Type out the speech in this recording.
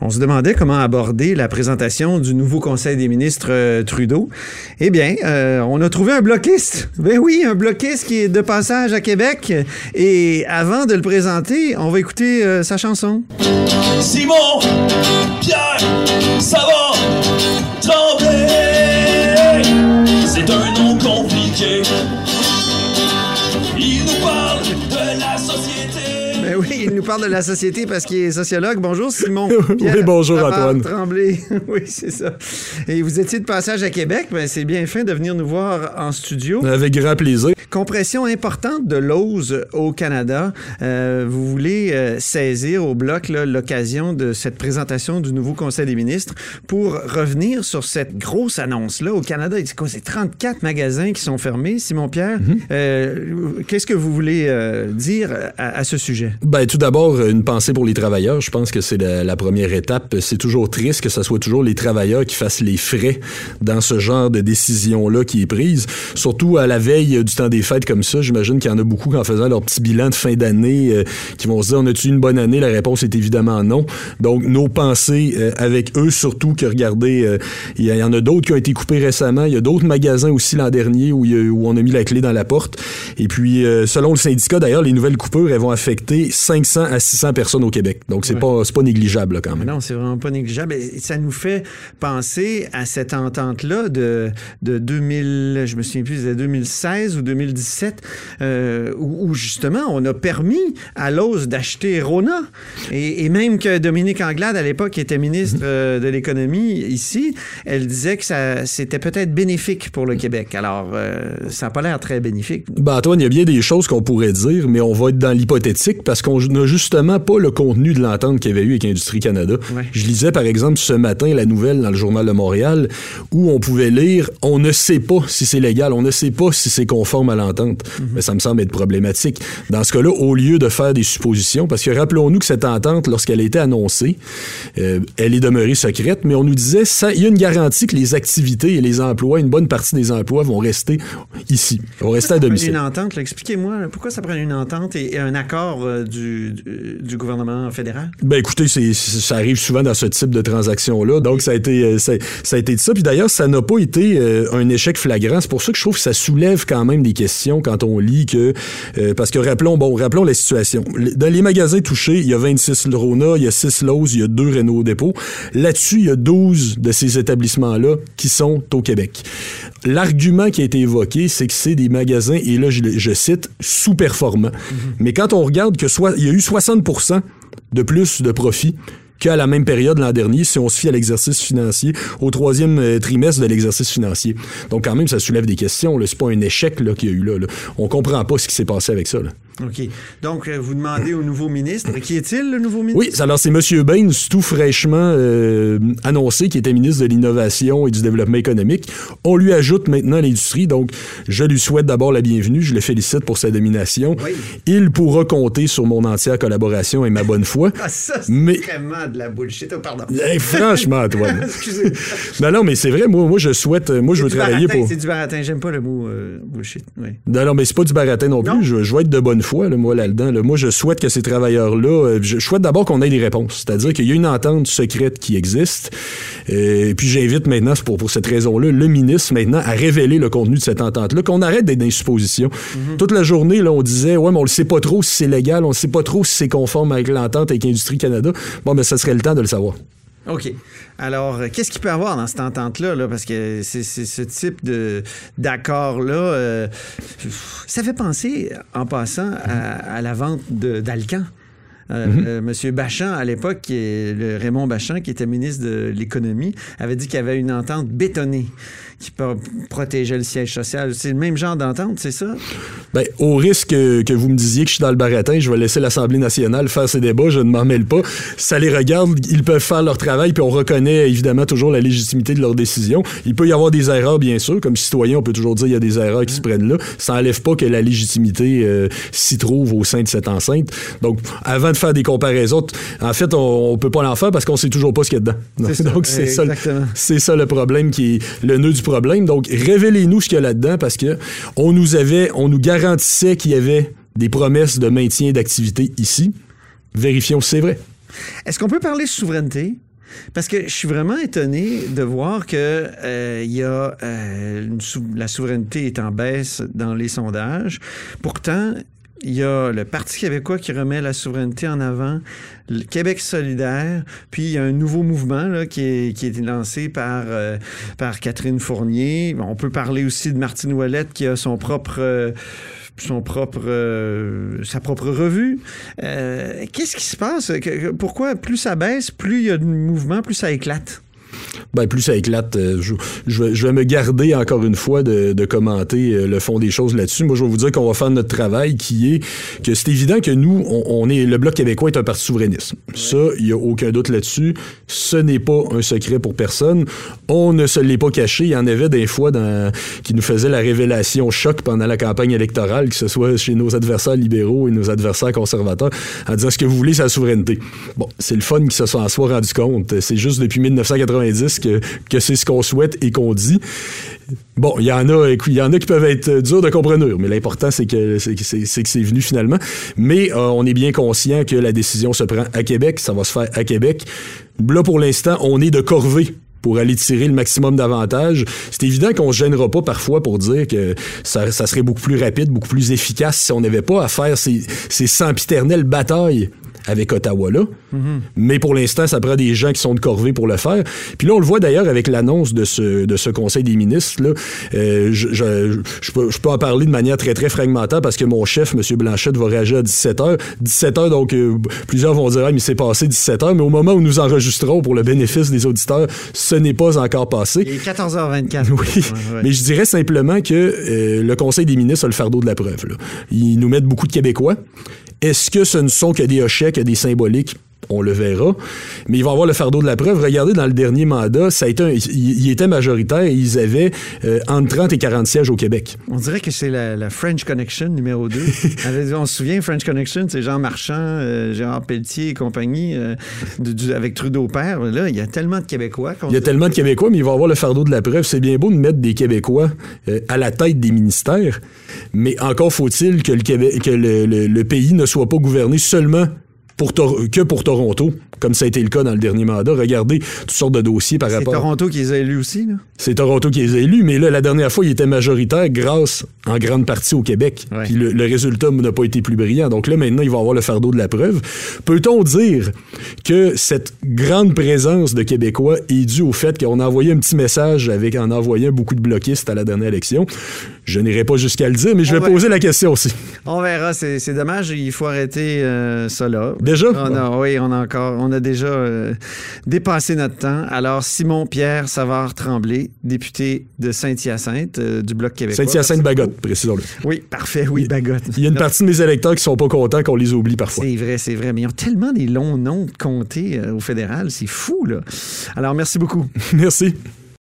On se demandait comment aborder la présentation du nouveau Conseil des ministres euh, Trudeau. Eh bien, euh, on a trouvé un bloquiste. Ben oui, un bloquiste qui est de passage à Québec. Et avant de le présenter, on va écouter euh, sa chanson. Simon, parle de la société parce qu'il est sociologue. Bonjour Simon. Oui, bonjour, Antoine. Tremblay. oui, c'est ça. Et vous étiez de passage à Québec. Ben, c'est bien fin de venir nous voir en studio. Avec grand plaisir. Compression importante de l'ose au Canada. Euh, vous voulez euh, saisir au bloc l'occasion de cette présentation du nouveau Conseil des ministres pour revenir sur cette grosse annonce-là. Au Canada, c'est quoi? C'est 34 magasins qui sont fermés, Simon-Pierre? Mhm. Euh, Qu'est-ce que vous voulez dire à, à ce sujet? Ben, tout d'abord, une pensée pour les travailleurs. Je pense que c'est la, première étape. C'est toujours triste que ce soit toujours les travailleurs qui fassent les frais dans ce genre de décision-là qui est prise. Surtout à la veille du temps des fêtes comme ça. J'imagine qu'il y en a beaucoup en faisant leur petit bilan de fin d'année euh, qui vont se dire, on a-tu une bonne année? La réponse est évidemment non. Donc, nos pensées euh, avec eux, surtout que, regardez, euh, il y, en a d'autres qui ont été coupés récemment. Il y a d'autres magasins aussi l'an dernier où, où on a mis la clé dans la porte. Et puis, euh, selon le syndicat, d'ailleurs, les nouvelles coupures, elles vont affecter 500 à 600 personnes au Québec. Donc, c'est Ouais. pas, pas négligeable, là, quand même. non, c'est vraiment pas négligeable. Et ça nous fait penser à cette entente-là de, de 2000, je me souviens plus, c'était 2016 ou 2017, euh, où, où justement on a permis à l'OS d'acheter Rona. Et, et même que Dominique Anglade, à l'époque, était ministre euh, de l'économie ici, elle disait que ça, c'était peut-être bénéfique pour le Québec. Alors, euh, ça n'a pas l'air très bénéfique. Ben, Antoine, il y a bien des choses qu'on pourrait dire, mais on va être dans l'hypothétique parce qu'on n'a justement pas le contenu de l'entente qu'il y avait eu avec Industrie Canada. Ouais. Je lisais, par exemple, ce matin la nouvelle dans le Journal de Montréal où on pouvait lire on ne sait pas si c'est légal, on ne sait pas si c'est conforme à l'entente. Mais ça me semble être problématique. Dans ce cas-là, au lieu de faire des suppositions, parce que rappelons-nous que cette entente, lorsqu'elle a été annoncée, euh, elle est demeurée secrète, mais on nous disait il y a une garantie que les activités et les emplois, une bonne partie des emplois vont rester ici, vont rester à domicile. Une entente, expliquez-moi, pourquoi ça prend une entente et, et un accord euh, du, du, du gouvernement fédéral? Ben écoutez, ça arrive souvent dans ce type de transaction-là. Donc ça a été, euh, ça, ça a été de ça. Puis d'ailleurs, ça n'a pas été euh, un échec flagrant. C'est pour ça que je trouve que ça soulève quand même des questions quand on lit que euh, parce que rappelons, bon, rappelons la situation. Dans les magasins touchés, il y a 26 Rona, il y a 6 Lowe's, il y a 2 Renault Dépôt. Là-dessus, il y a 12 de ces établissements-là qui sont au Québec. L'argument qui a été évoqué, c'est que c'est des magasins, et là je, cite, sous-performants. Mais quand on regarde que soit, il y a eu 60% de plus de profit qu'à la même période l'an dernier, si on se fie à l'exercice financier, au troisième euh, trimestre de l'exercice financier. Donc, quand même, ça soulève des questions. C'est pas un échec qu'il y a eu là, là. On comprend pas ce qui s'est passé avec ça. OK. Donc, euh, vous demandez au nouveau ministre. Qui est-il, le nouveau ministre? Oui, alors c'est M. Baines, tout fraîchement euh, annoncé, qui était ministre de l'Innovation et du Développement économique. On lui ajoute maintenant l'industrie, donc je lui souhaite d'abord la bienvenue. Je le félicite pour sa domination. Oui. Il pourra compter sur mon entière collaboration et ma bonne foi. Ah, ça, c'est Mais- vraiment de la bullshit. Oh, pardon. Hey, franchement, Antoine. Excusez. Non, non, mais c'est vrai, moi, moi je souhaite, moi je veux travailler baratin, pour. C'est du baratin. J'aime pas le mot euh, bullshit. Oui. Non, non, mais c'est pas du baratin non plus. Je, je vais être de bonne foi, là, moi, là-dedans. là. Moi, je souhaite que ces travailleurs-là, euh, je, souhaite d'abord qu'on ait des réponses. C'est-à-dire qu'il y a une entente secrète qui existe. Euh, et puis j'invite maintenant, pour, pour cette raison-là, le ministre maintenant à révéler le contenu de cette entente-là, qu'on arrête d'être dans les suppositions. Toute la journée, là, on disait, ouais, mais on le sait pas trop si c'est légal, on le sait pas trop si c'est conforme avec l'entente avec Industrie Canada. Bon, mais ça serait le temps de le savoir. OK. Alors, euh, qu'est-ce qu'il peut y avoir dans cette entente-là? Là? Parce que c'est ce type d'accord-là. euh, ça fait penser, en passant, à, à la vente d'Alcan. Euh, euh, Monsieur Bachand, à l'époque, le Raymond Bachand, qui était ministre de l'Économie, avait dit qu'il y avait une entente bétonnée qui pro- protégeait le siège social. C'est le même genre d'entente, c'est ça? Ben, au risque que, vous me disiez que je suis dans le baratin, je vais laisser l'Assemblée nationale faire ses débats, je ne m'en mêle pas. Ça les regarde, ils peuvent faire leur travail, puis on reconnaît évidemment toujours la légitimité de leurs décisions. Il peut y avoir des erreurs, bien sûr. Comme citoyen, on peut toujours dire qu'il y a des erreurs qui se prennent là. Ça n'enlève pas que la légitimité euh, s'y trouve au sein de cette enceinte. Donc, avant de faire des comparaisons, en fait, on, on peut pas l'en faire parce qu'on sait toujours pas ce qu'il y a dedans. Donc, c'est ça, le- exactement. c'est ça le problème qui est le nœud du problème. Donc, révélez-nous ce qu'il y a là-dedans parce que on nous avait, on nous garantissait qu'il y avait des promesses de maintien d'activité ici. Vérifions si c'est vrai. Est-ce qu'on peut parler de souveraineté? Parce que je suis vraiment étonné de voir que euh, y a euh, sou- la souveraineté est en baisse dans les sondages. Pourtant, il y a le Parti québécois qui remet la souveraineté en avant, le Québec solidaire, puis il y a un nouveau mouvement là, qui, est, qui est lancé par, euh, par Catherine Fournier. On peut parler aussi de Martine Ouellette qui a son propre... euh, son propre, euh, sa propre revue. Euh, Qu'est-ce qui se passe? Pourquoi plus ça baisse, plus il y a de mouvement, plus ça éclate? Ben, plus ça éclate. euh, je, je vais, je vais me garder encore une fois de, de commenter euh, le fond des choses là-dessus. Moi, je vais vous dire qu'on va faire notre travail qui est que c'est évident que nous, on, on est le Bloc québécois est un parti souverainiste. Ça, il n'y a aucun doute là-dessus. Ce n'est pas un secret pour personne. On ne se l'est pas caché. Il y en avait des fois dans, qui nous faisaient la révélation choc pendant la campagne électorale, que ce soit chez nos adversaires libéraux et nos adversaires conservateurs, en disant ce que vous voulez, c'est la souveraineté. Bon, c'est le fun qu'ils se sont en soi rendu compte. C'est juste depuis 1990 que, c'est ce qu'on souhaite et qu'on dit. Bon, il y en a, il y en a qui peuvent être durs de comprendre, mais l'important c'est que c'est que c'est venu finalement. Mais euh, on est bien conscient que la décision se prend à Québec, ça va se faire à Québec. Là pour l'instant, on est de corvée pour aller tirer le maximum d'avantages. C'est évident qu'on se gênera pas parfois pour dire que ça, ça serait beaucoup plus rapide, beaucoup plus efficace si on n'avait pas à faire ces, ces sempiternelles batailles avec Ottawa là. Mais pour l'instant, ça prend des gens qui sont de corvée pour le faire. Puis là, on le voit d'ailleurs avec l'annonce de ce, de ce Conseil des ministres. Là. Euh, je, je, je peux, je peux en parler de manière très, très fragmentaire parce que mon chef, M. Blanchette, va réagir à 17h. 17h, donc euh, plusieurs vont dire, ah, mais c'est passé 17h. Mais au moment où nous enregistrons pour le bénéfice des auditeurs, ce n'est pas encore passé. Il est 14h24. Oui, Ouais, mais je dirais simplement que euh, le Conseil des ministres a le fardeau de la preuve. là. Ils nous mettent beaucoup de Québécois. Est-ce que ce ne sont que des des symboliques? On le verra. Mais ils vont avoir le fardeau de la preuve. Regardez, dans le dernier mandat, ça a été un- il, il était majoritaire et ils avaient euh, entre 30 et 40 sièges au Québec. On dirait que c'est la, la French Connection numéro 2. on se souvient, French Connection, c'est Jean Marchand, euh, Gérard Pelletier et compagnie, euh, du- avec Trudeau père. Là, il y a tellement de Québécois Il y a tellement de Québécois, mais ils vont avoir le fardeau de la preuve. C'est bien beau de mettre des Québécois à la tête des ministères, mais encore faut-il que le, Québec, que le, le- le pays ne soit pas gouverné seulement pour que pour Toronto, comme ça a été le cas dans le dernier mandat. Regardez toutes sortes de dossiers par C'est rapport. Toronto qui les a élus aussi. Là? C'est Toronto qui les a élus, mais là, la dernière fois, il était majoritaire grâce en grande partie au Québec. Ouais. Puis le, le résultat n'a pas été plus brillant. Donc là, maintenant, il va avoir le fardeau de la preuve. Peut-on dire que cette grande présence de Québécois est due au fait qu'on a envoyé un petit message avec, en envoyant beaucoup de bloquistes à la dernière élection? Je n'irai pas jusqu'à le dire, mais je vais va- poser la question aussi. On verra, c'est c'est dommage, il faut arrêter euh, ça là. Déjà? On a, oui, on a encore, on a déjà euh, dépassé notre temps. Alors, Simon-Pierre Savard-Tremblay, député de Saint-Hyacinthe, euh, du Bloc québécois. Saint-Hyacinthe-Bagotte, précisons-le. Oui, parfait, oui, Bagotte. Il y a une partie de mes électeurs qui sont pas contents qu'on les oublie parfois. C'est vrai, c'est vrai. Mais ils ont tellement des longs noms de comtés euh, au fédéral, c'est fou, là. Alors, merci beaucoup. Merci.